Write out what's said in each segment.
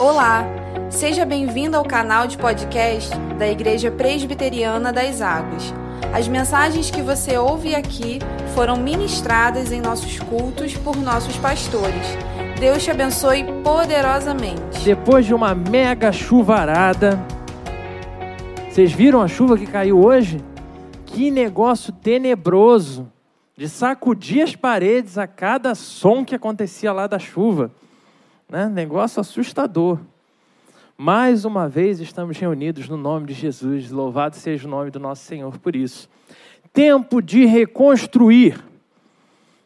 Olá, seja bem-vindo ao canal de podcast da Igreja Presbiteriana das Águas. As mensagens que você ouve aqui foram ministradas em nossos cultos por nossos pastores. Deus te abençoe poderosamente. Depois de uma mega chuvarada, vocês viram a chuva que caiu hoje? Que negócio tenebroso de sacudir as paredes a cada som que acontecia lá da chuva. Né? Negócio assustador. Mais uma vez estamos reunidos no nome de Jesus. Louvado seja o nome do nosso Senhor por isso. Tempo de reconstruir.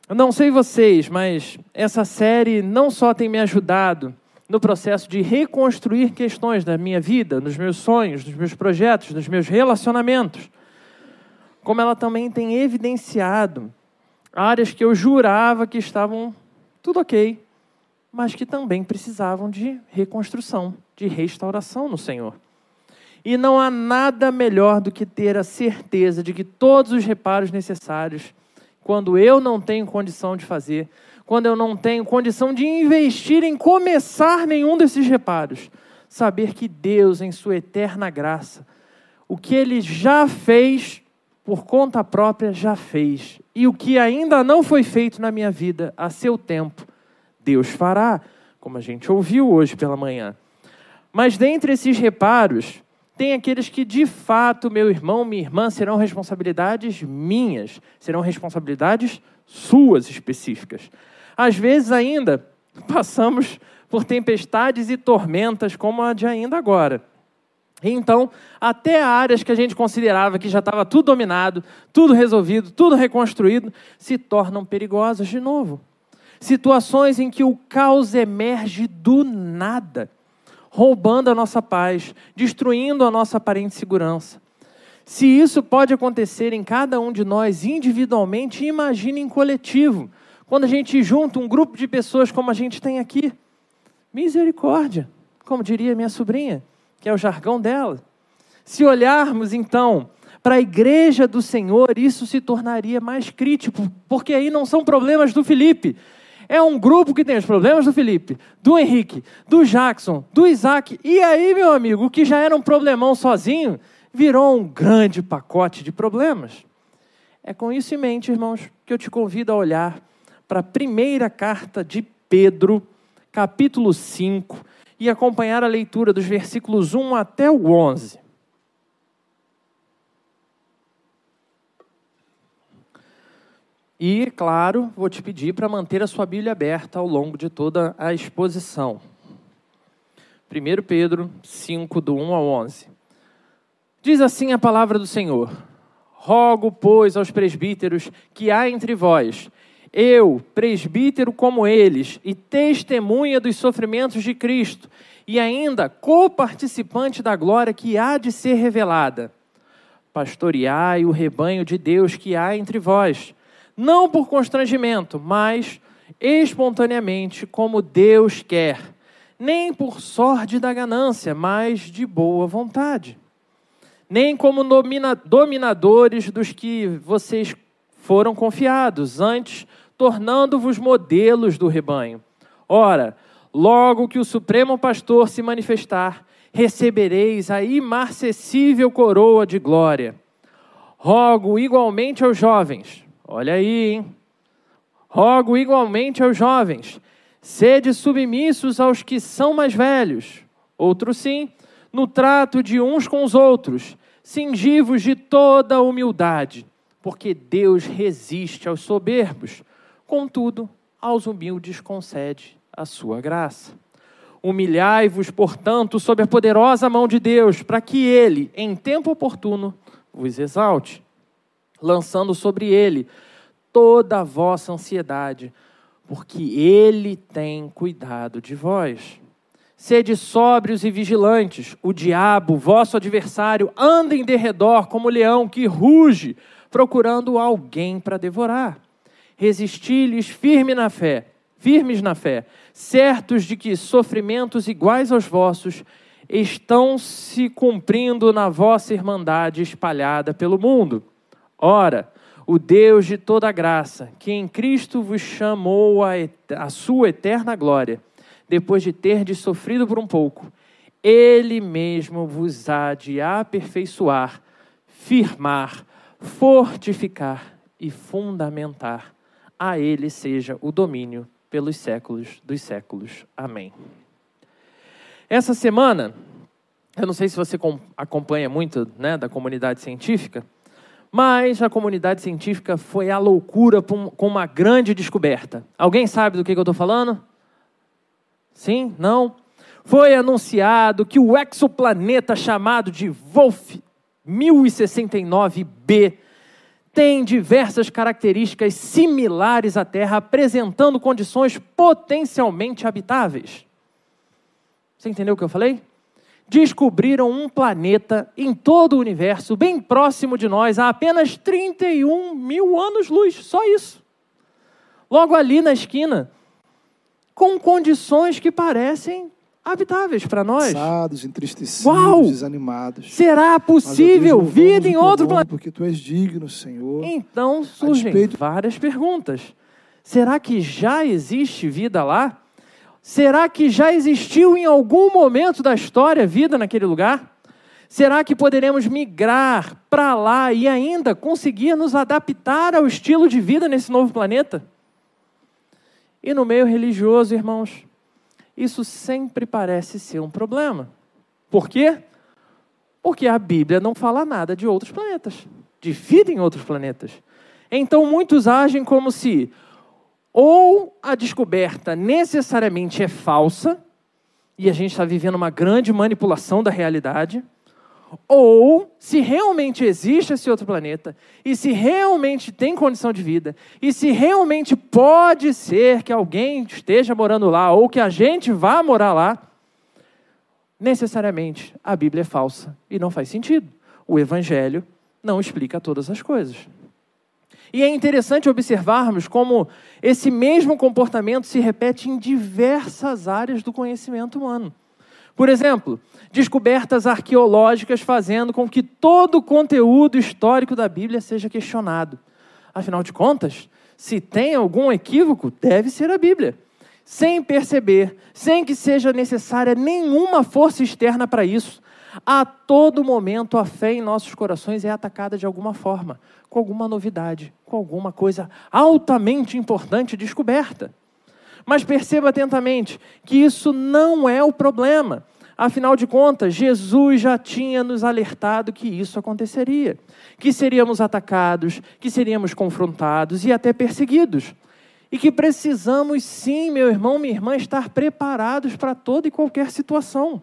Eu não sei vocês, mas essa série não só tem me ajudado no processo de reconstruir questões da minha vida, nos meus sonhos, nos meus projetos, nos meus relacionamentos, como ela também tem evidenciado áreas que eu jurava que estavam tudo ok, mas que também precisavam de reconstrução, de restauração no Senhor. E não há nada melhor do que ter a certeza de que todos os reparos necessários, quando eu não tenho condição de fazer, quando eu não tenho condição de investir em começar nenhum desses reparos, saber que Deus, em Sua eterna graça, o que Ele já fez por conta própria já fez. E o que ainda não foi feito na minha vida, a seu tempo, Deus fará, como a gente ouviu hoje pela manhã. Mas dentre esses reparos, tem aqueles que de fato, meu irmão, minha irmã, serão responsabilidades minhas, serão responsabilidades suas específicas. Às vezes ainda passamos por tempestades e tormentas como a de ainda agora. Então, até áreas que a gente considerava que já estava tudo dominado, tudo resolvido, tudo reconstruído, se tornam perigosas de novo. Situações em que o caos emerge do nada, roubando a nossa paz, destruindo a nossa aparente segurança. Se isso pode acontecer em cada um de nós individualmente, imagine em coletivo, quando a gente junta um grupo de pessoas como a gente tem aqui. Misericórdia, como diria minha sobrinha que é o jargão dela. Se olharmos então para a igreja do Senhor, isso se tornaria mais crítico, porque aí não são problemas do Felipe. É um grupo que tem os problemas do Felipe, do Henrique, do Jackson, do Isaac. E aí, meu amigo, o que já era um problemão sozinho, virou um grande pacote de problemas. É com isso em mente, irmãos, que eu te convido a olhar para a primeira carta de Pedro, capítulo 5, e acompanhar a leitura dos versículos 1 até o 11. E, claro, vou te pedir para manter a sua Bíblia aberta ao longo de toda a exposição. 1 Pedro 5, do 1 ao 11. Diz assim a palavra do Senhor: Rogo, pois, aos presbíteros que há entre vós, eu, presbítero como eles, e testemunha dos sofrimentos de Cristo, e ainda coparticipante da glória que há de ser revelada. Pastoreai o rebanho de Deus que há entre vós, não por constrangimento, mas espontaneamente, como Deus quer, nem por sorte da ganância, mas de boa vontade. Nem como domina dominadores dos que vocês foram confiados, antes tornando-vos modelos do rebanho. Ora, logo que o Supremo Pastor se manifestar, recebereis a imarcessível coroa de glória. Rogo igualmente aos jovens, olha aí, hein? Rogo igualmente aos jovens, sede submissos aos que são mais velhos, outro sim, no trato de uns com os outros, cingivos de toda humildade, porque Deus resiste aos soberbos Contudo, aos humildes concede a sua graça. Humilhai-vos, portanto, sob a poderosa mão de Deus, para que ele, em tempo oportuno, vos exalte, lançando sobre ele toda a vossa ansiedade, porque ele tem cuidado de vós. Sede sóbrios e vigilantes, o diabo, vosso adversário, anda em derredor como leão que ruge, procurando alguém para devorar resisti-lhes firme na fé, firmes na fé, certos de que sofrimentos iguais aos vossos estão se cumprindo na vossa irmandade espalhada pelo mundo. Ora, o Deus de toda graça, que em Cristo vos chamou a sua eterna glória, depois de terdes sofrido por um pouco, ele mesmo vos há de aperfeiçoar, firmar, fortificar e fundamentar. A ele seja o domínio pelos séculos dos séculos. Amém. Essa semana, eu não sei se você acompanha muito né, da comunidade científica, mas a comunidade científica foi à loucura com uma grande descoberta. Alguém sabe do que eu estou falando? Sim? Não? Foi anunciado que o exoplaneta chamado de Wolf 1069b tem diversas características similares à Terra, apresentando condições potencialmente habitáveis. Você entendeu o que eu falei? Descobriram um planeta em todo o universo, bem próximo de nós, a apenas 31 mil anos-luz, só isso. Logo ali na esquina, com condições que parecem habitáveis para nós. Cansados, entristecidos, Uau! desanimados. Será possível vida em outro planeta? Porque tu és digno, Senhor. Então surgem despeito- várias perguntas. Será que já existe vida lá? Será que já existiu em algum momento da história vida naquele lugar? Será que poderemos migrar para lá e ainda conseguir nos adaptar ao estilo de vida nesse novo planeta? E no meio religioso, irmãos, isso sempre parece ser um problema. Por quê? Porque a Bíblia não fala nada de outros planetas, de vida em outros planetas. Então muitos agem como se ou a descoberta necessariamente é falsa, e a gente está vivendo uma grande manipulação da realidade, ou se realmente existe esse outro planeta, e se realmente tem condição de vida, e se realmente pode ser que alguém esteja morando lá, ou que a gente vá morar lá, necessariamente a Bíblia é falsa e não faz sentido. O Evangelho não explica todas as coisas. E é interessante observarmos como esse mesmo comportamento se repete em diversas áreas do conhecimento humano. Por exemplo, descobertas arqueológicas fazendo com que todo o conteúdo histórico da Bíblia seja questionado. Afinal de contas, se tem algum equívoco, deve ser a Bíblia. Sem perceber, sem que seja necessária nenhuma força externa para isso, a todo momento a fé em nossos corações é atacada de alguma forma, com alguma novidade, com alguma coisa altamente importante descoberta. Mas perceba atentamente que isso não é o problema. Afinal de contas, Jesus já tinha nos alertado que isso aconteceria, que seríamos atacados, que seríamos confrontados e até perseguidos. E que precisamos sim, meu irmão, minha irmã, estar preparados para toda e qualquer situação.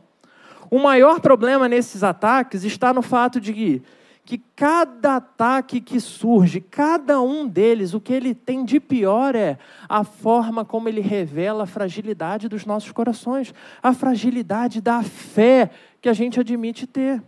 O maior problema nesses ataques está no fato de que, que cada ataque que surge, cada um deles, o que ele tem de pior é a forma como ele revela a fragilidade dos nossos corações, a fragilidade da fé que a gente admite ter.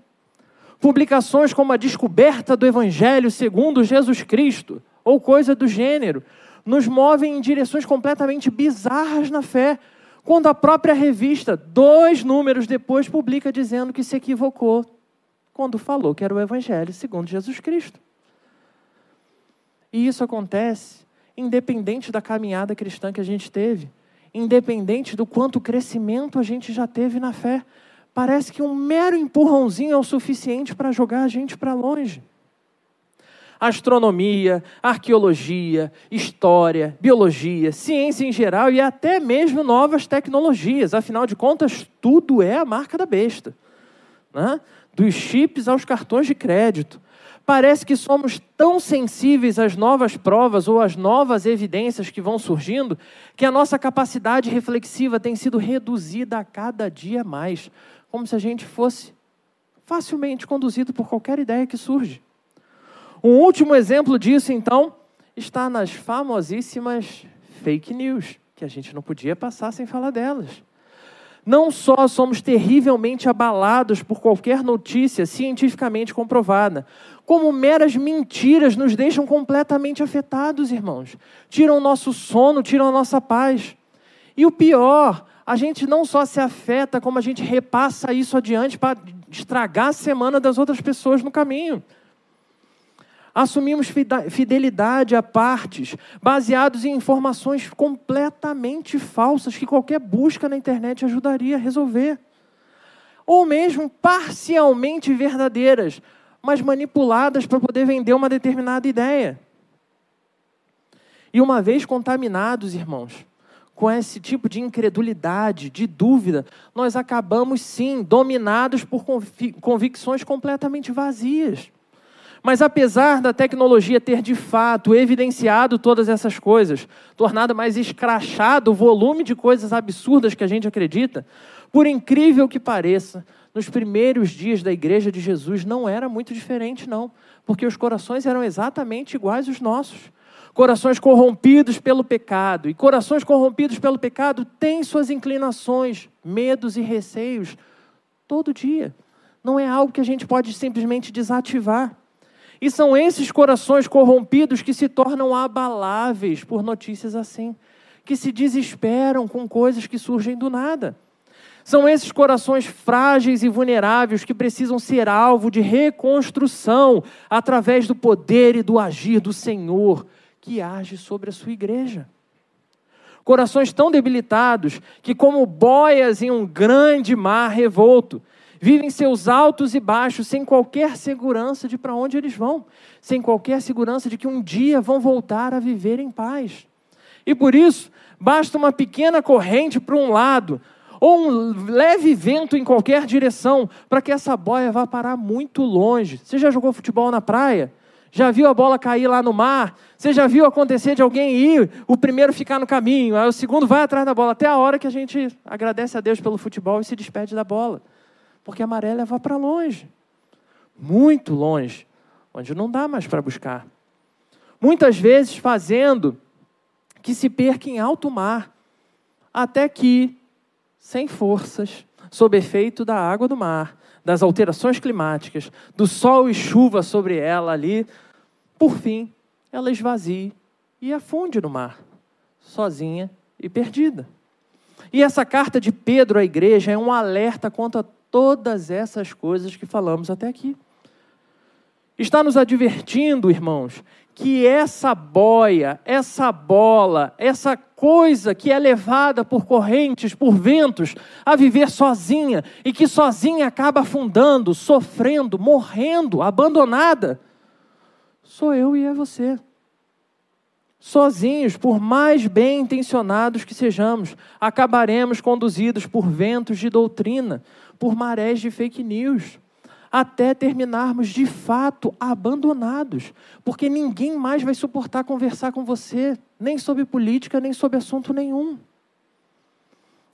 Publicações como a descoberta do Evangelho segundo Jesus Cristo, ou coisa do gênero, nos movem em direções completamente bizarras na fé, quando a própria revista, dois números depois, publica dizendo que se equivocou quando falou que era o Evangelho segundo Jesus Cristo. E isso acontece independente da caminhada cristã que a gente teve, independente do quanto crescimento a gente já teve na fé. Parece que um mero empurrãozinho é o suficiente para jogar a gente para longe astronomia, arqueologia, história, biologia, ciência em geral e até mesmo novas tecnologias. Afinal de contas, tudo é a marca da besta. Né? Dos chips aos cartões de crédito. Parece que somos tão sensíveis às novas provas ou às novas evidências que vão surgindo que a nossa capacidade reflexiva tem sido reduzida a cada dia mais, como se a gente fosse facilmente conduzido por qualquer ideia que surge. Um último exemplo disso, então, está nas famosíssimas fake news, que a gente não podia passar sem falar delas. Não só somos terrivelmente abalados por qualquer notícia cientificamente comprovada, como meras mentiras nos deixam completamente afetados, irmãos. Tiram nosso sono, tiram a nossa paz. E o pior, a gente não só se afeta, como a gente repassa isso adiante para estragar a semana das outras pessoas no caminho. Assumimos fidelidade a partes baseados em informações completamente falsas que qualquer busca na internet ajudaria a resolver. Ou mesmo parcialmente verdadeiras, mas manipuladas para poder vender uma determinada ideia. E uma vez contaminados, irmãos, com esse tipo de incredulidade, de dúvida, nós acabamos sim dominados por convicções completamente vazias. Mas apesar da tecnologia ter de fato evidenciado todas essas coisas, tornado mais escrachado o volume de coisas absurdas que a gente acredita, por incrível que pareça, nos primeiros dias da igreja de Jesus não era muito diferente, não, porque os corações eram exatamente iguais aos nossos. Corações corrompidos pelo pecado. E corações corrompidos pelo pecado têm suas inclinações, medos e receios todo dia. Não é algo que a gente pode simplesmente desativar. E são esses corações corrompidos que se tornam abaláveis por notícias assim, que se desesperam com coisas que surgem do nada. São esses corações frágeis e vulneráveis que precisam ser alvo de reconstrução através do poder e do agir do Senhor que age sobre a sua igreja. Corações tão debilitados que, como boias em um grande mar revolto, vivem seus altos e baixos sem qualquer segurança de para onde eles vão, sem qualquer segurança de que um dia vão voltar a viver em paz. E por isso, basta uma pequena corrente para um lado, ou um leve vento em qualquer direção, para que essa boia vá parar muito longe. Você já jogou futebol na praia? Já viu a bola cair lá no mar? Você já viu acontecer de alguém ir, o primeiro ficar no caminho, aí o segundo vai atrás da bola, até a hora que a gente agradece a Deus pelo futebol e se despede da bola porque a maré leva para longe muito longe onde não dá mais para buscar. Muitas vezes fazendo que se perca em alto mar, até que, sem forças, sob efeito da água do mar, das alterações climáticas, do sol e chuva sobre ela ali, por fim, ela esvazie e afunde no mar, sozinha e perdida. E essa carta de Pedro à igreja é um alerta contra todas essas coisas que falamos até aqui. Está nos advertindo, irmãos, que essa boia, essa bola, essa coisa que é levada por correntes, por ventos, a viver sozinha e que sozinha acaba afundando, sofrendo, morrendo, abandonada, sou eu e é você. Sozinhos, por mais bem intencionados que sejamos, acabaremos conduzidos por ventos de doutrina, por marés de fake news, até terminarmos de fato abandonados, porque ninguém mais vai suportar conversar com você, nem sobre política, nem sobre assunto nenhum.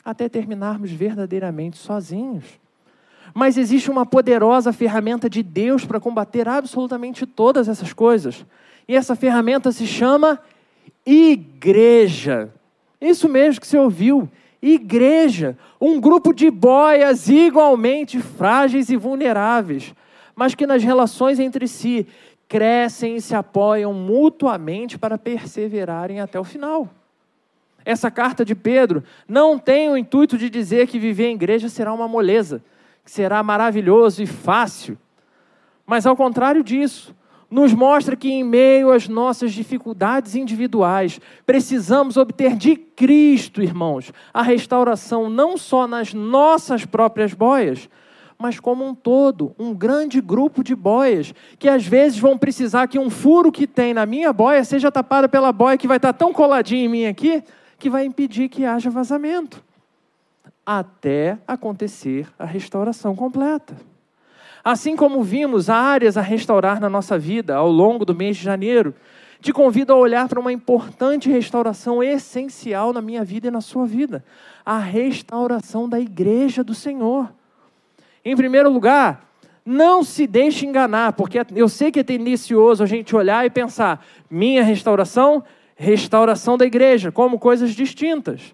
Até terminarmos verdadeiramente sozinhos. Mas existe uma poderosa ferramenta de Deus para combater absolutamente todas essas coisas. E essa ferramenta se chama igreja. Isso mesmo que você ouviu igreja, um grupo de boias igualmente frágeis e vulneráveis, mas que nas relações entre si crescem e se apoiam mutuamente para perseverarem até o final. Essa carta de Pedro não tem o intuito de dizer que viver em igreja será uma moleza, que será maravilhoso e fácil. Mas ao contrário disso, nos mostra que, em meio às nossas dificuldades individuais, precisamos obter de Cristo, irmãos, a restauração não só nas nossas próprias boias, mas como um todo, um grande grupo de boias, que às vezes vão precisar que um furo que tem na minha boia seja tapado pela boia que vai estar tão coladinha em mim aqui, que vai impedir que haja vazamento, até acontecer a restauração completa. Assim como vimos áreas a restaurar na nossa vida ao longo do mês de janeiro, te convido a olhar para uma importante restauração essencial na minha vida e na sua vida: a restauração da igreja do Senhor. Em primeiro lugar, não se deixe enganar, porque eu sei que é tendencioso a gente olhar e pensar: minha restauração, restauração da igreja, como coisas distintas.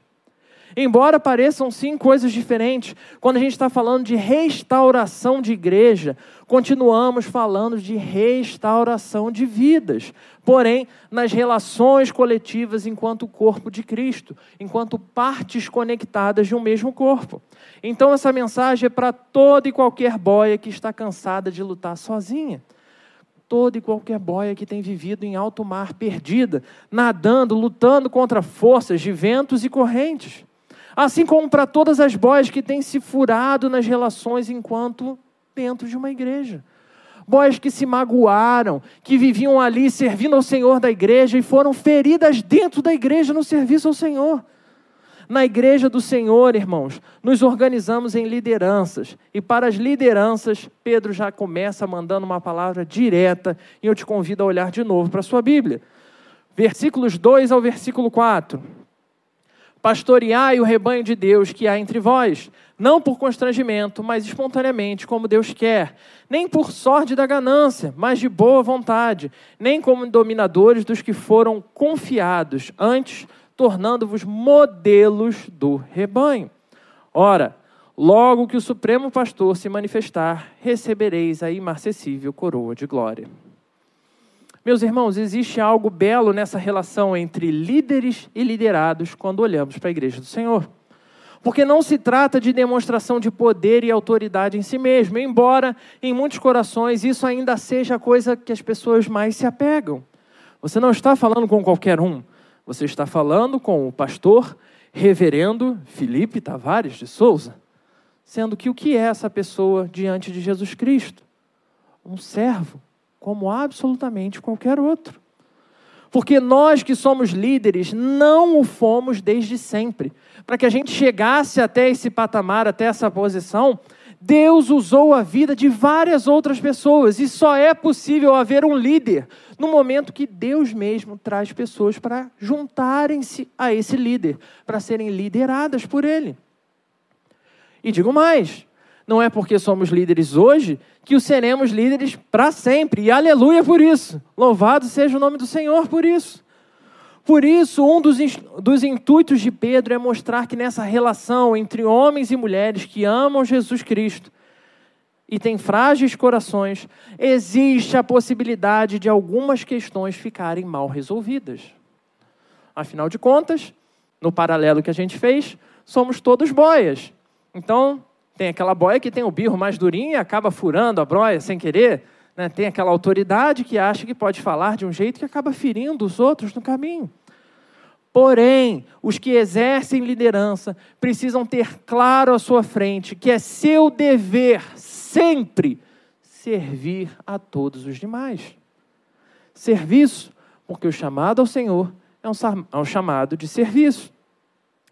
Embora pareçam sim coisas diferentes, quando a gente está falando de restauração de igreja, continuamos falando de restauração de vidas. Porém, nas relações coletivas enquanto corpo de Cristo, enquanto partes conectadas de um mesmo corpo. Então, essa mensagem é para toda e qualquer boia que está cansada de lutar sozinha. toda e qualquer boia que tem vivido em alto mar, perdida, nadando, lutando contra forças de ventos e correntes. Assim como para todas as boias que têm se furado nas relações enquanto dentro de uma igreja. Boias que se magoaram, que viviam ali servindo ao Senhor da igreja e foram feridas dentro da igreja no serviço ao Senhor. Na igreja do Senhor, irmãos, nos organizamos em lideranças. E para as lideranças, Pedro já começa mandando uma palavra direta, e eu te convido a olhar de novo para a sua Bíblia. Versículos 2 ao versículo 4. Pastoreai o rebanho de Deus que há entre vós, não por constrangimento, mas espontaneamente, como Deus quer, nem por sorte da ganância, mas de boa vontade, nem como dominadores dos que foram confiados, antes tornando-vos modelos do rebanho. Ora, logo que o Supremo Pastor se manifestar, recebereis a imarcessível coroa de glória. Meus irmãos, existe algo belo nessa relação entre líderes e liderados quando olhamos para a igreja do Senhor. Porque não se trata de demonstração de poder e autoridade em si mesmo, embora em muitos corações isso ainda seja a coisa que as pessoas mais se apegam. Você não está falando com qualquer um, você está falando com o pastor reverendo Felipe Tavares de Souza, sendo que o que é essa pessoa diante de Jesus Cristo? Um servo, como absolutamente qualquer outro. Porque nós que somos líderes não o fomos desde sempre. Para que a gente chegasse até esse patamar, até essa posição, Deus usou a vida de várias outras pessoas e só é possível haver um líder no momento que Deus mesmo traz pessoas para juntarem-se a esse líder, para serem lideradas por ele. E digo mais, não é porque somos líderes hoje que o seremos líderes para sempre. E aleluia por isso. Louvado seja o nome do Senhor por isso. Por isso, um dos, dos intuitos de Pedro é mostrar que nessa relação entre homens e mulheres que amam Jesus Cristo e têm frágeis corações, existe a possibilidade de algumas questões ficarem mal resolvidas. Afinal de contas, no paralelo que a gente fez, somos todos boias. Então, tem aquela boia que tem o birro mais durinho e acaba furando a boia sem querer. Né? Tem aquela autoridade que acha que pode falar de um jeito que acaba ferindo os outros no caminho. Porém, os que exercem liderança precisam ter claro à sua frente que é seu dever sempre servir a todos os demais. Serviço, porque o chamado ao Senhor é um, é um chamado de serviço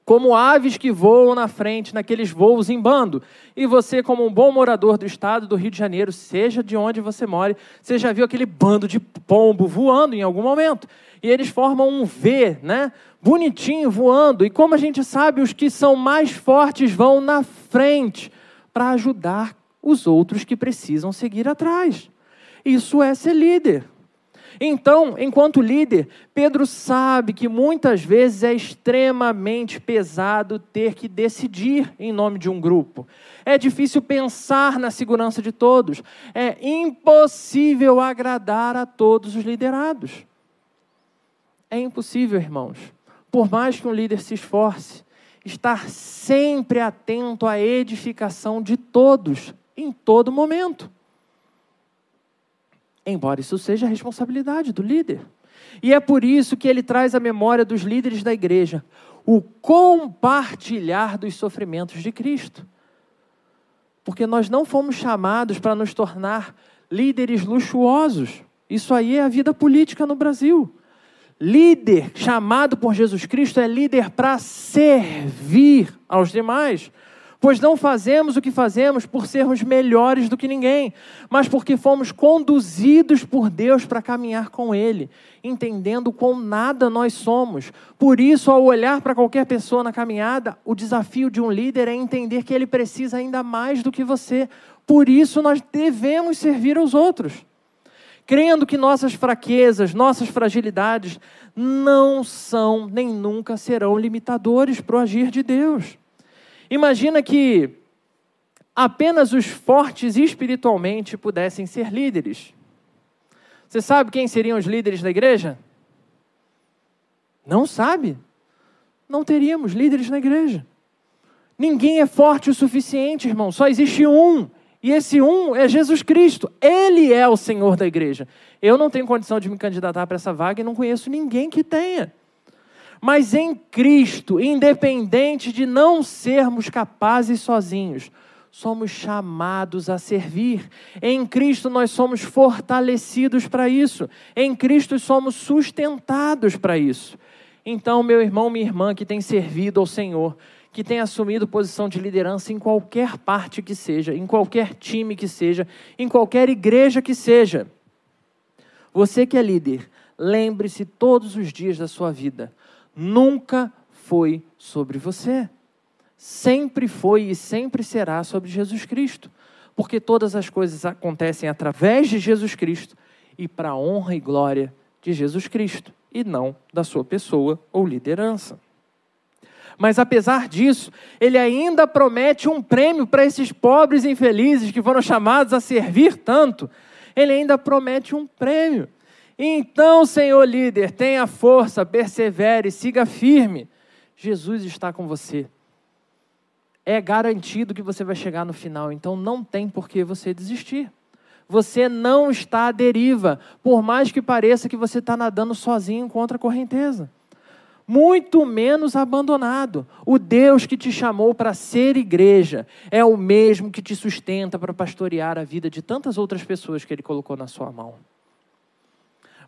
como aves que voam na frente, naqueles voos em bando. E você, como um bom morador do estado do Rio de Janeiro, seja de onde você more, você já viu aquele bando de pombo voando em algum momento. E eles formam um V, né? Bonitinho voando. E como a gente sabe, os que são mais fortes vão na frente para ajudar os outros que precisam seguir atrás. Isso é ser líder. Então, enquanto líder, Pedro sabe que muitas vezes é extremamente pesado ter que decidir em nome de um grupo. É difícil pensar na segurança de todos. É impossível agradar a todos os liderados. É impossível, irmãos. Por mais que um líder se esforce, estar sempre atento à edificação de todos, em todo momento embora isso seja a responsabilidade do líder. E é por isso que ele traz a memória dos líderes da igreja o compartilhar dos sofrimentos de Cristo. Porque nós não fomos chamados para nos tornar líderes luxuosos. Isso aí é a vida política no Brasil. Líder chamado por Jesus Cristo é líder para servir aos demais. Pois não fazemos o que fazemos por sermos melhores do que ninguém, mas porque fomos conduzidos por Deus para caminhar com Ele, entendendo quão nada nós somos. Por isso, ao olhar para qualquer pessoa na caminhada, o desafio de um líder é entender que ele precisa ainda mais do que você. Por isso, nós devemos servir aos outros. Crendo que nossas fraquezas, nossas fragilidades não são nem nunca serão limitadores para o agir de Deus. Imagina que apenas os fortes espiritualmente pudessem ser líderes. Você sabe quem seriam os líderes da igreja? Não sabe? Não teríamos líderes na igreja. Ninguém é forte o suficiente, irmão. Só existe um. E esse um é Jesus Cristo. Ele é o Senhor da igreja. Eu não tenho condição de me candidatar para essa vaga e não conheço ninguém que tenha. Mas em Cristo, independente de não sermos capazes sozinhos, somos chamados a servir. Em Cristo nós somos fortalecidos para isso. Em Cristo somos sustentados para isso. Então, meu irmão, minha irmã que tem servido ao Senhor, que tem assumido posição de liderança em qualquer parte que seja, em qualquer time que seja, em qualquer igreja que seja. Você que é líder, lembre-se todos os dias da sua vida, nunca foi sobre você. Sempre foi e sempre será sobre Jesus Cristo. Porque todas as coisas acontecem através de Jesus Cristo e para a honra e glória de Jesus Cristo, e não da sua pessoa ou liderança. Mas apesar disso, ele ainda promete um prêmio para esses pobres infelizes que foram chamados a servir tanto. Ele ainda promete um prêmio. Então, Senhor líder, tenha força, persevere, siga firme. Jesus está com você. É garantido que você vai chegar no final, então não tem por que você desistir. Você não está à deriva, por mais que pareça que você está nadando sozinho contra a correnteza muito menos abandonado. O Deus que te chamou para ser igreja é o mesmo que te sustenta para pastorear a vida de tantas outras pessoas que Ele colocou na sua mão.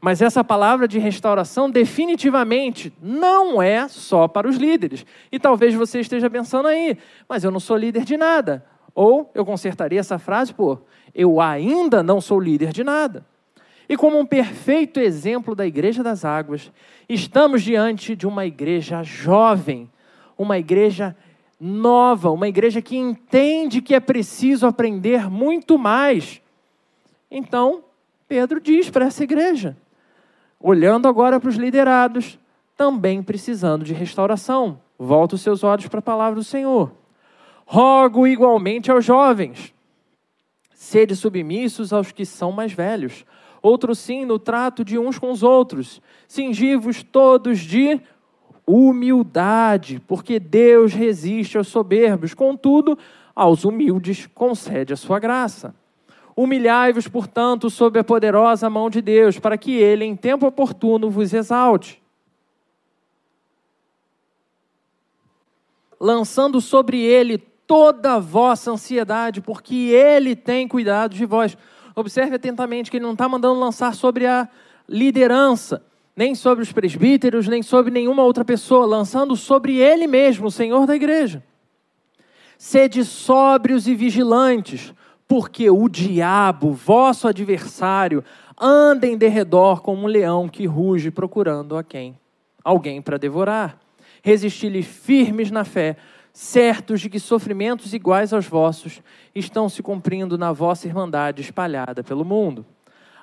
Mas essa palavra de restauração definitivamente não é só para os líderes. E talvez você esteja pensando aí, mas eu não sou líder de nada. Ou eu consertaria essa frase por eu ainda não sou líder de nada. E como um perfeito exemplo da Igreja das Águas, estamos diante de uma igreja jovem, uma igreja nova, uma igreja que entende que é preciso aprender muito mais. Então, Pedro diz para essa igreja, olhando agora para os liderados, também precisando de restauração. Volta os seus olhos para a palavra do Senhor. Rogo igualmente aos jovens, sede submissos aos que são mais velhos outro sim no trato de uns com os outros. Cingivos todos de humildade, porque Deus resiste aos soberbos, contudo, aos humildes concede a sua graça. Humilhai-vos, portanto, sob a poderosa mão de Deus, para que ele, em tempo oportuno, vos exalte. Lançando sobre ele toda a vossa ansiedade, porque ele tem cuidado de vós. Observe atentamente que ele não está mandando lançar sobre a liderança, nem sobre os presbíteros, nem sobre nenhuma outra pessoa, lançando sobre ele mesmo, o Senhor da igreja. Sede sóbrios e vigilantes, porque o diabo, vosso adversário, anda em derredor como um leão que ruge procurando a quem? Alguém para devorar. Resisti-lhe firmes na fé, certos de que sofrimentos iguais aos vossos estão se cumprindo na vossa irmandade espalhada pelo mundo.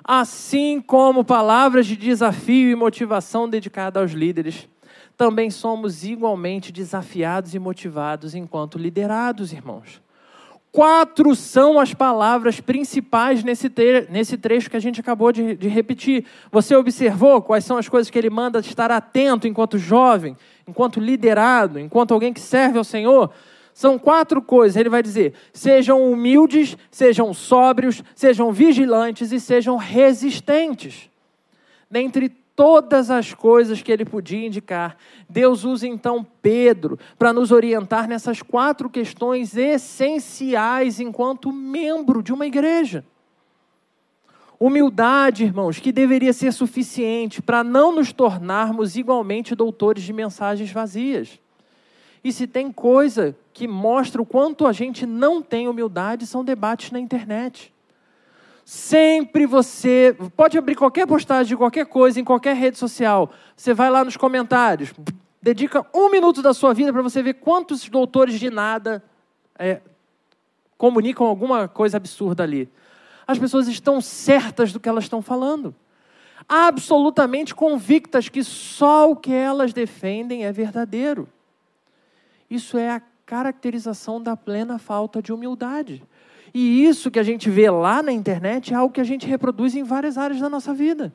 Assim como palavras de desafio e motivação dedicadas aos líderes, também somos igualmente desafiados e motivados enquanto liderados, irmãos. Quatro são as palavras principais nesse, nesse trecho que a gente acabou de, de repetir. Você observou quais são as coisas que ele manda estar atento enquanto jovem, enquanto liderado, enquanto alguém que serve ao Senhor? São quatro coisas. Ele vai dizer: sejam humildes, sejam sóbrios, sejam vigilantes e sejam resistentes. Dentre todas as coisas que ele podia indicar. Deus usa então Pedro para nos orientar nessas quatro questões essenciais enquanto membro de uma igreja. Humildade, irmãos, que deveria ser suficiente para não nos tornarmos igualmente doutores de mensagens vazias. E se tem coisa que mostra o quanto a gente não tem humildade, são debates na internet. Sempre você pode abrir qualquer postagem de qualquer coisa em qualquer rede social. Você vai lá nos comentários, dedica um minuto da sua vida para você ver quantos doutores de nada é, comunicam alguma coisa absurda ali. As pessoas estão certas do que elas estão falando, absolutamente convictas que só o que elas defendem é verdadeiro. Isso é a caracterização da plena falta de humildade. E isso que a gente vê lá na internet é algo que a gente reproduz em várias áreas da nossa vida.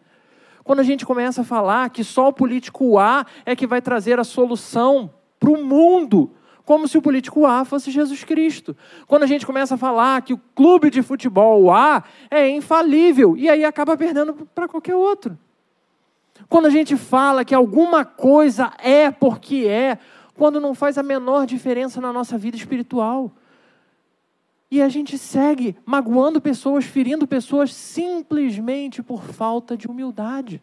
Quando a gente começa a falar que só o político A é que vai trazer a solução para o mundo, como se o político A fosse Jesus Cristo. Quando a gente começa a falar que o clube de futebol A é infalível, e aí acaba perdendo para qualquer outro. Quando a gente fala que alguma coisa é porque é, quando não faz a menor diferença na nossa vida espiritual. E a gente segue magoando pessoas, ferindo pessoas simplesmente por falta de humildade.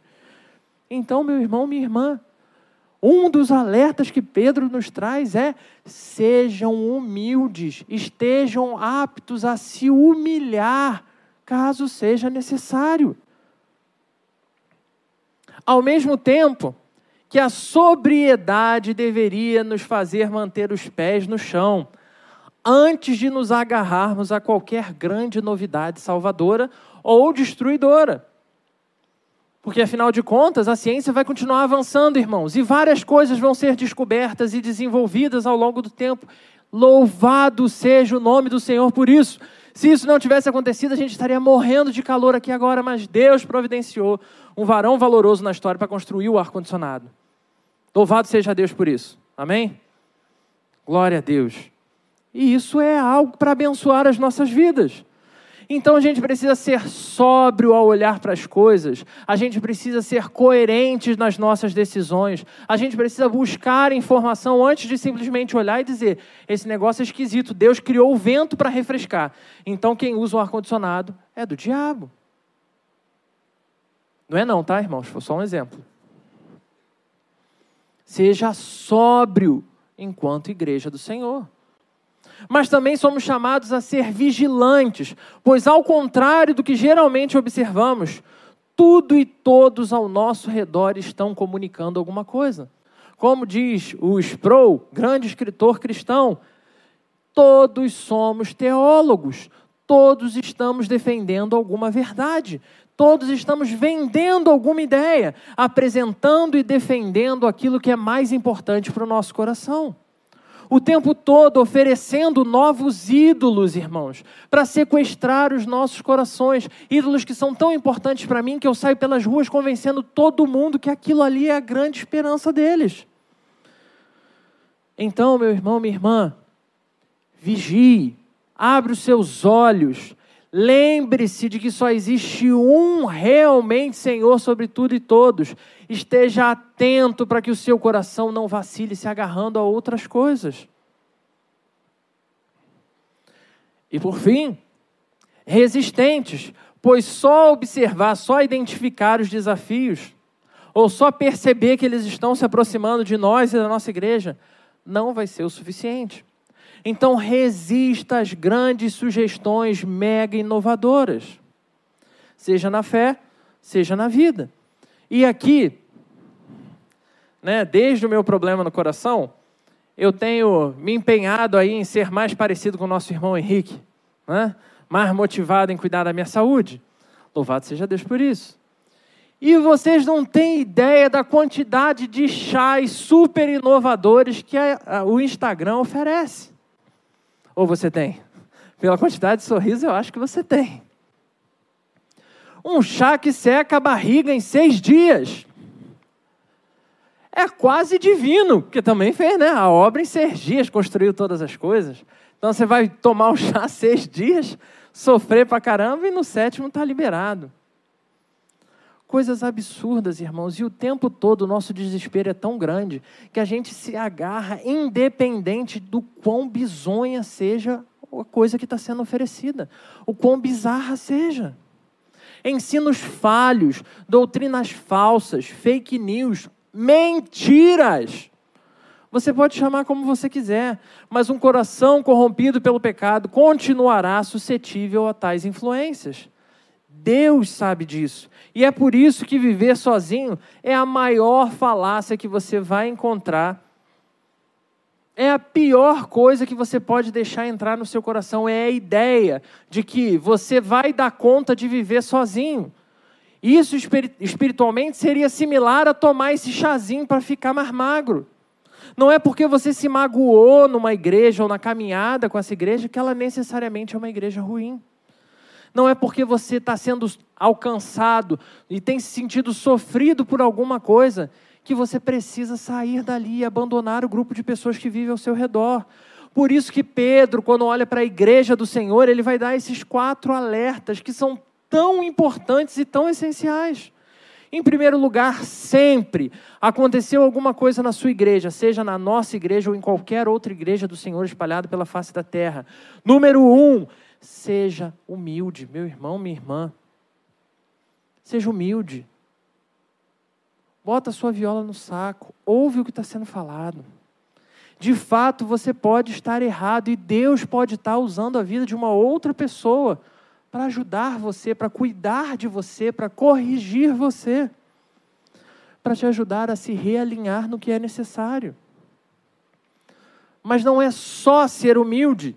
Então, meu irmão, minha irmã, um dos alertas que Pedro nos traz é: sejam humildes, estejam aptos a se humilhar, caso seja necessário. Ao mesmo tempo que a sobriedade deveria nos fazer manter os pés no chão, antes de nos agarrarmos a qualquer grande novidade salvadora ou destruidora. Porque, afinal de contas, a ciência vai continuar avançando, irmãos, e várias coisas vão ser descobertas e desenvolvidas ao longo do tempo. Louvado seja o nome do Senhor por isso. Se isso não tivesse acontecido, a gente estaria morrendo de calor aqui agora, mas Deus providenciou um varão valoroso na história para construir o ar-condicionado. Louvado seja Deus por isso. Amém? Glória a Deus. E isso é algo para abençoar as nossas vidas. Então a gente precisa ser sóbrio ao olhar para as coisas, a gente precisa ser coerentes nas nossas decisões, a gente precisa buscar informação antes de simplesmente olhar e dizer: esse negócio é esquisito, Deus criou o vento para refrescar. Então quem usa o ar-condicionado é do diabo. Não é não, tá, irmãos? Foi só um exemplo. Seja sóbrio enquanto igreja do Senhor mas também somos chamados a ser vigilantes, pois, ao contrário do que geralmente observamos, tudo e todos ao nosso redor estão comunicando alguma coisa. Como diz o Sproul, grande escritor cristão, todos somos teólogos, todos estamos defendendo alguma verdade, todos estamos vendendo alguma ideia, apresentando e defendendo aquilo que é mais importante para o nosso coração o tempo todo oferecendo novos ídolos, irmãos, para sequestrar os nossos corações. Ídolos que são tão importantes para mim que eu saio pelas ruas convencendo todo mundo que aquilo ali é a grande esperança deles. Então, meu irmão, minha irmã, vigie, abre os seus olhos, lembre-se de que só existe um realmente Senhor sobre tudo e todos esteja atento para que o seu coração não vacile se agarrando a outras coisas. E por fim, resistentes, pois só observar, só identificar os desafios, ou só perceber que eles estão se aproximando de nós e da nossa igreja, não vai ser o suficiente. Então, resista às grandes sugestões mega inovadoras, seja na fé, seja na vida. E aqui, né, desde o meu problema no coração, eu tenho me empenhado aí em ser mais parecido com o nosso irmão Henrique, né? mais motivado em cuidar da minha saúde. Louvado seja Deus por isso. E vocês não têm ideia da quantidade de chás super inovadores que a, a, o Instagram oferece. Ou você tem? Pela quantidade de sorrisos, eu acho que você tem. Um chá que seca a barriga em seis dias. É quase divino, que também fez né? a obra em seis dias, construiu todas as coisas. Então você vai tomar um chá seis dias, sofrer pra caramba e no sétimo está liberado. Coisas absurdas, irmãos, e o tempo todo o nosso desespero é tão grande que a gente se agarra, independente do quão bizonha seja a coisa que está sendo oferecida, o quão bizarra seja ensinos falhos, doutrinas falsas, fake news, mentiras. Você pode chamar como você quiser, mas um coração corrompido pelo pecado continuará suscetível a tais influências. Deus sabe disso. E é por isso que viver sozinho é a maior falácia que você vai encontrar é a pior coisa que você pode deixar entrar no seu coração, é a ideia de que você vai dar conta de viver sozinho. Isso espiritualmente seria similar a tomar esse chazinho para ficar mais magro. Não é porque você se magoou numa igreja ou na caminhada com essa igreja que ela necessariamente é uma igreja ruim. Não é porque você está sendo alcançado e tem se sentido sofrido por alguma coisa que você precisa sair dali e abandonar o grupo de pessoas que vivem ao seu redor. Por isso que Pedro, quando olha para a igreja do Senhor, ele vai dar esses quatro alertas que são tão importantes e tão essenciais. Em primeiro lugar, sempre aconteceu alguma coisa na sua igreja, seja na nossa igreja ou em qualquer outra igreja do Senhor espalhada pela face da terra. Número um, seja humilde, meu irmão, minha irmã. Seja humilde. Bota a sua viola no saco, ouve o que está sendo falado. De fato, você pode estar errado e Deus pode estar usando a vida de uma outra pessoa para ajudar você, para cuidar de você, para corrigir você, para te ajudar a se realinhar no que é necessário. Mas não é só ser humilde.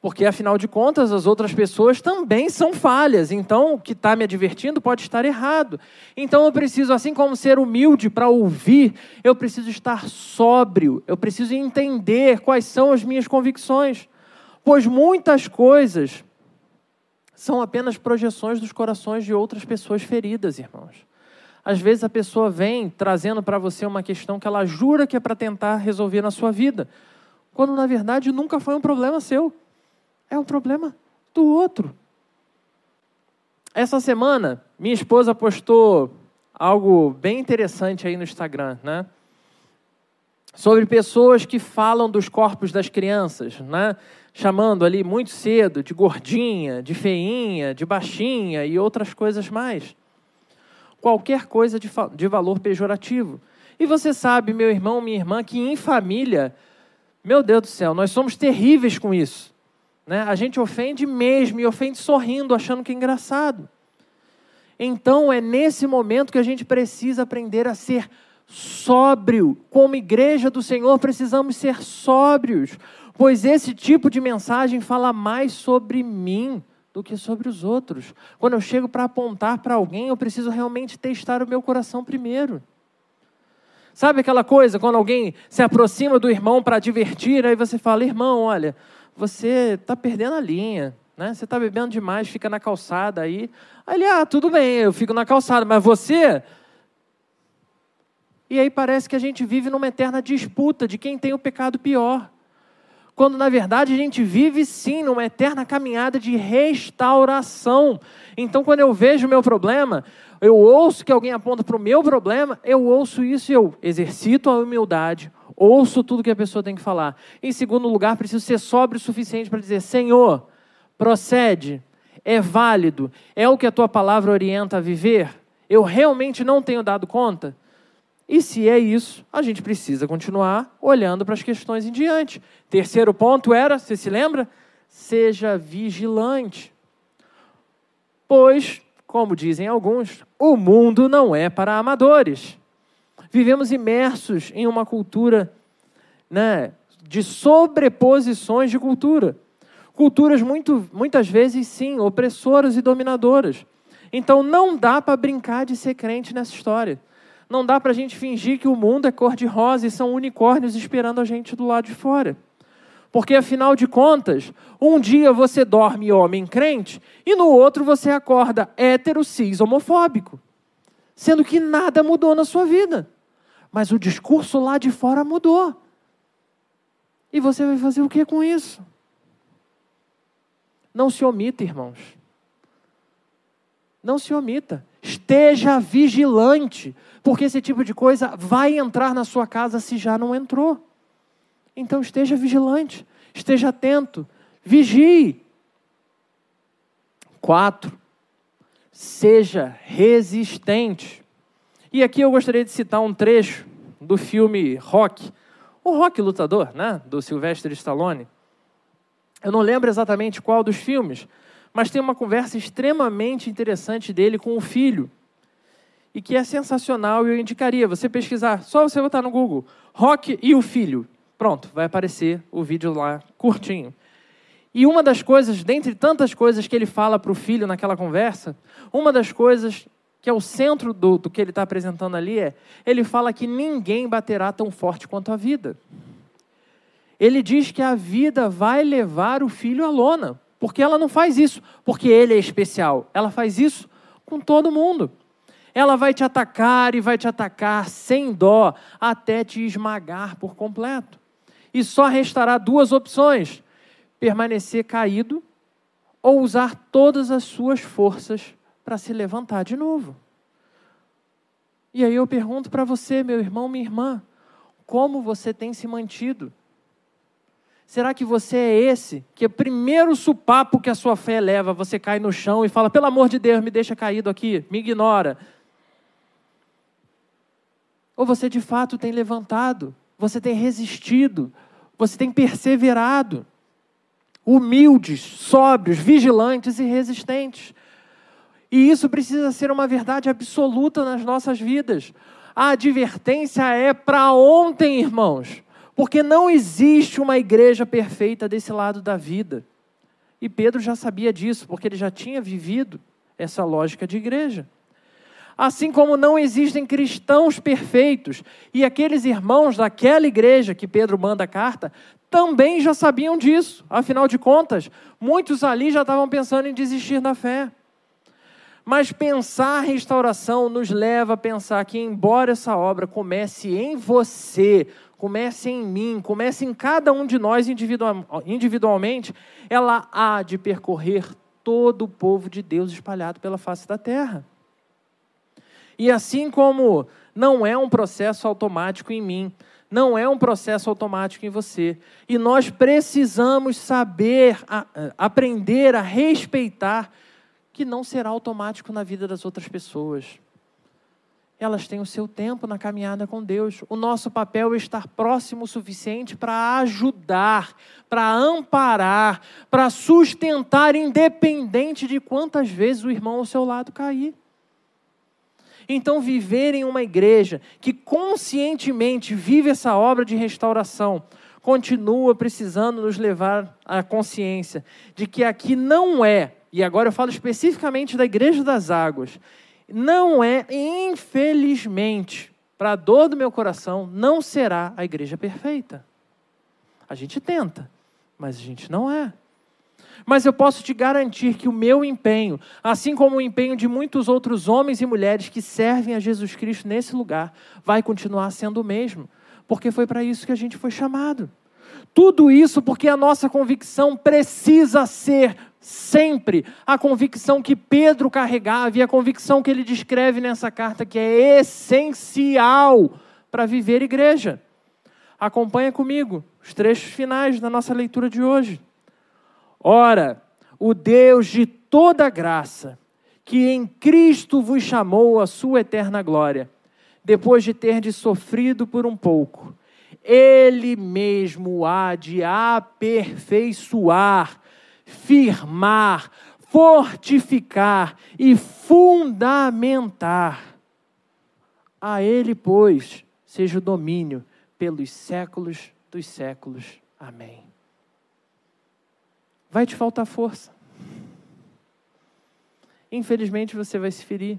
Porque, afinal de contas, as outras pessoas também são falhas. Então, o que está me advertindo pode estar errado. Então, eu preciso, assim como ser humilde para ouvir, eu preciso estar sóbrio. Eu preciso entender quais são as minhas convicções. Pois muitas coisas são apenas projeções dos corações de outras pessoas feridas, irmãos. Às vezes a pessoa vem trazendo para você uma questão que ela jura que é para tentar resolver na sua vida, quando na verdade nunca foi um problema seu é um problema do outro. Essa semana, minha esposa postou algo bem interessante aí no Instagram, né? Sobre pessoas que falam dos corpos das crianças, né? Chamando ali muito cedo de gordinha, de feinha, de baixinha e outras coisas mais. Qualquer coisa de, de valor pejorativo. E você sabe, meu irmão, minha irmã, que em família, meu Deus do céu, nós somos terríveis com isso. Né? A gente ofende mesmo e ofende sorrindo, achando que é engraçado. Então é nesse momento que a gente precisa aprender a ser sóbrio. Como igreja do Senhor, precisamos ser sóbrios, pois esse tipo de mensagem fala mais sobre mim do que sobre os outros. Quando eu chego para apontar para alguém, eu preciso realmente testar o meu coração primeiro. Sabe aquela coisa, quando alguém se aproxima do irmão para divertir, aí você fala: irmão, olha, você está perdendo a linha, né? Você está bebendo demais, fica na calçada aí. Aí ele, ah, tudo bem, eu fico na calçada, mas você. E aí parece que a gente vive numa eterna disputa de quem tem o pecado pior. Quando na verdade a gente vive sim numa eterna caminhada de restauração. Então, quando eu vejo o meu problema, eu ouço que alguém aponta para o meu problema, eu ouço isso e eu exercito a humildade, ouço tudo que a pessoa tem que falar. Em segundo lugar, preciso ser sóbrio o suficiente para dizer: Senhor, procede, é válido, é o que a tua palavra orienta a viver? Eu realmente não tenho dado conta? E se é isso, a gente precisa continuar olhando para as questões em diante. Terceiro ponto era, você se lembra? Seja vigilante. Pois, como dizem alguns, o mundo não é para amadores. Vivemos imersos em uma cultura né, de sobreposições de cultura. Culturas muito, muitas vezes, sim, opressoras e dominadoras. Então não dá para brincar de ser crente nessa história. Não dá para a gente fingir que o mundo é cor-de-rosa e são unicórnios esperando a gente do lado de fora. Porque, afinal de contas, um dia você dorme homem crente e no outro você acorda hétero, cis, homofóbico. Sendo que nada mudou na sua vida. Mas o discurso lá de fora mudou. E você vai fazer o que com isso? Não se omita, irmãos. Não se omita. Esteja vigilante, porque esse tipo de coisa vai entrar na sua casa se já não entrou. Então esteja vigilante, esteja atento, vigie. Quatro, seja resistente. E aqui eu gostaria de citar um trecho do filme Rock, o Rock Lutador, né, do Sylvester Stallone. Eu não lembro exatamente qual dos filmes, mas tem uma conversa extremamente interessante dele com o filho e que é sensacional e eu indicaria você pesquisar, só você botar no Google, Rock e o filho. Pronto, vai aparecer o vídeo lá curtinho. E uma das coisas, dentre tantas coisas que ele fala para o filho naquela conversa, uma das coisas que é o centro do, do que ele está apresentando ali é, ele fala que ninguém baterá tão forte quanto a vida. Ele diz que a vida vai levar o filho à lona, porque ela não faz isso porque ele é especial, ela faz isso com todo mundo. Ela vai te atacar e vai te atacar sem dó, até te esmagar por completo. E só restará duas opções: permanecer caído ou usar todas as suas forças para se levantar de novo. E aí eu pergunto para você, meu irmão, minha irmã, como você tem se mantido? Será que você é esse que é o primeiro supapo que a sua fé leva, você cai no chão e fala: pelo amor de Deus, me deixa caído aqui, me ignora? Ou você de fato tem levantado, você tem resistido, você tem perseverado, humildes, sóbrios, vigilantes e resistentes. E isso precisa ser uma verdade absoluta nas nossas vidas. A advertência é para ontem, irmãos. Porque não existe uma igreja perfeita desse lado da vida. E Pedro já sabia disso, porque ele já tinha vivido essa lógica de igreja. Assim como não existem cristãos perfeitos, e aqueles irmãos daquela igreja que Pedro manda a carta também já sabiam disso. Afinal de contas, muitos ali já estavam pensando em desistir da fé. Mas pensar restauração nos leva a pensar que, embora essa obra comece em você, comece em mim, comece em cada um de nós individualmente, ela há de percorrer todo o povo de Deus espalhado pela face da terra. E assim como não é um processo automático em mim, não é um processo automático em você, e nós precisamos saber, aprender a respeitar que não será automático na vida das outras pessoas elas têm o seu tempo na caminhada com Deus. O nosso papel é estar próximo o suficiente para ajudar, para amparar, para sustentar, independente de quantas vezes o irmão ao seu lado cair. Então, viver em uma igreja que conscientemente vive essa obra de restauração, continua precisando nos levar à consciência de que aqui não é, e agora eu falo especificamente da Igreja das Águas, não é, infelizmente, para a dor do meu coração, não será a igreja perfeita. A gente tenta, mas a gente não é. Mas eu posso te garantir que o meu empenho, assim como o empenho de muitos outros homens e mulheres que servem a Jesus Cristo nesse lugar, vai continuar sendo o mesmo, porque foi para isso que a gente foi chamado. Tudo isso porque a nossa convicção precisa ser sempre a convicção que Pedro carregava e a convicção que ele descreve nessa carta, que é essencial para viver igreja. Acompanha comigo os trechos finais da nossa leitura de hoje. Ora, o Deus de toda graça, que em Cristo vos chamou à sua eterna glória, depois de ter sofrido por um pouco, Ele mesmo há de aperfeiçoar, firmar, fortificar e fundamentar. A Ele, pois, seja o domínio pelos séculos dos séculos. Amém. Vai te faltar força. Infelizmente você vai se ferir.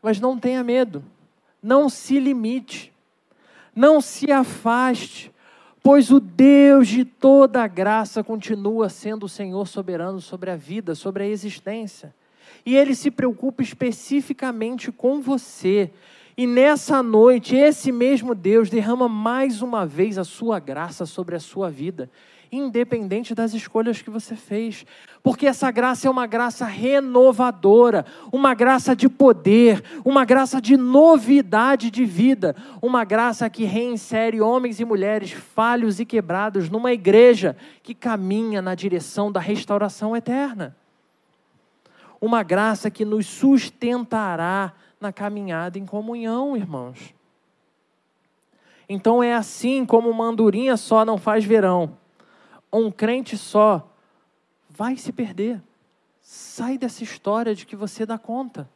Mas não tenha medo. Não se limite. Não se afaste pois o Deus de toda graça continua sendo o Senhor soberano sobre a vida, sobre a existência. E Ele se preocupa especificamente com você. E nessa noite, esse mesmo Deus derrama mais uma vez a sua graça sobre a sua vida independente das escolhas que você fez, porque essa graça é uma graça renovadora, uma graça de poder, uma graça de novidade de vida, uma graça que reinsere homens e mulheres falhos e quebrados numa igreja que caminha na direção da restauração eterna. Uma graça que nos sustentará na caminhada em comunhão, irmãos. Então é assim como uma andorinha só não faz verão um crente só vai se perder. Sai dessa história de que você dá conta.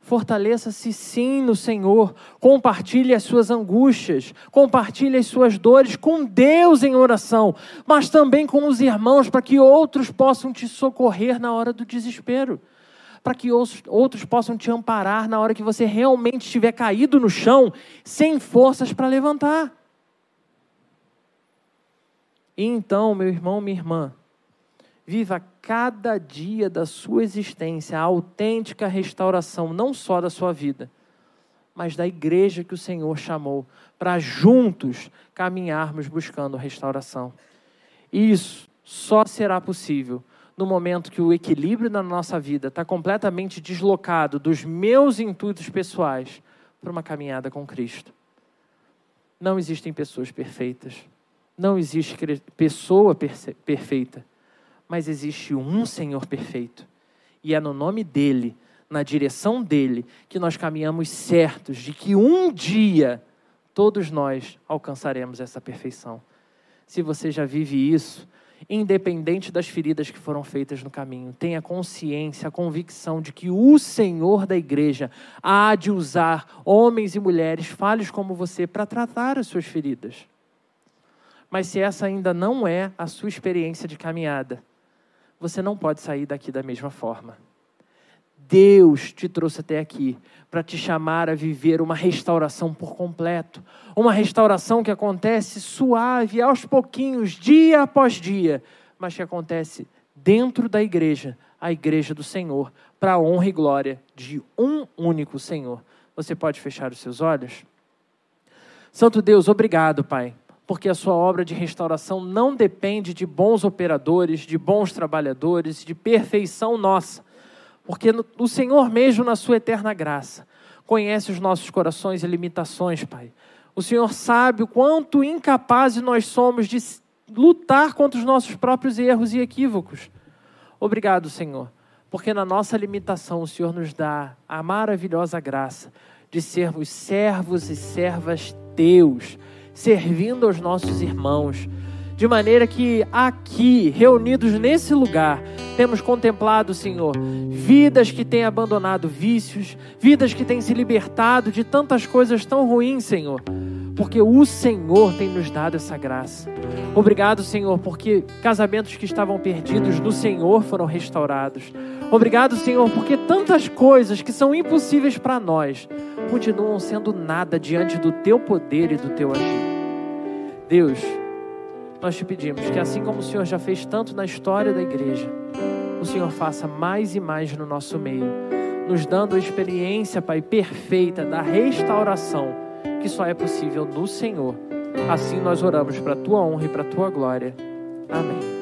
Fortaleça-se sim no Senhor. Compartilhe as suas angústias, compartilhe as suas dores com Deus em oração, mas também com os irmãos, para que outros possam te socorrer na hora do desespero, para que outros possam te amparar na hora que você realmente estiver caído no chão, sem forças para levantar. E então, meu irmão, minha irmã, Viva cada dia da sua existência a autêntica restauração, não só da sua vida, mas da igreja que o Senhor chamou, para juntos caminharmos buscando restauração. Isso só será possível no momento que o equilíbrio na nossa vida está completamente deslocado dos meus intuitos pessoais para uma caminhada com Cristo. Não existem pessoas perfeitas. Não existe pessoa perfeita. Mas existe um Senhor perfeito. E é no nome dele, na direção dele, que nós caminhamos certos de que um dia todos nós alcançaremos essa perfeição. Se você já vive isso, independente das feridas que foram feitas no caminho. Tenha consciência, a convicção de que o Senhor da igreja há de usar homens e mulheres falhos como você para tratar as suas feridas. Mas se essa ainda não é a sua experiência de caminhada, você não pode sair daqui da mesma forma. Deus te trouxe até aqui para te chamar a viver uma restauração por completo. Uma restauração que acontece suave, aos pouquinhos, dia após dia, mas que acontece dentro da igreja, a igreja do Senhor, para a honra e glória de um único Senhor. Você pode fechar os seus olhos? Santo Deus, obrigado, Pai, porque a sua obra de restauração não depende de bons operadores, de bons trabalhadores, de perfeição nossa porque o Senhor mesmo, na sua eterna graça, conhece os nossos corações e limitações, Pai. O Senhor sabe o quanto incapazes nós somos de lutar contra os nossos próprios erros e equívocos. Obrigado, Senhor, porque na nossa limitação o Senhor nos dá a maravilhosa graça de sermos servos e servas teus, servindo aos nossos irmãos de maneira que aqui, reunidos nesse lugar, temos contemplado, Senhor, vidas que têm abandonado vícios, vidas que têm se libertado de tantas coisas tão ruins, Senhor, porque o Senhor tem nos dado essa graça. Obrigado, Senhor, porque casamentos que estavam perdidos no Senhor foram restaurados. Obrigado, Senhor, porque tantas coisas que são impossíveis para nós continuam sendo nada diante do teu poder e do teu agir. Deus, nós te pedimos que, assim como o Senhor já fez tanto na história da igreja, o Senhor faça mais e mais no nosso meio, nos dando a experiência, Pai, perfeita da restauração que só é possível no Senhor. Assim nós oramos para a tua honra e para a tua glória. Amém.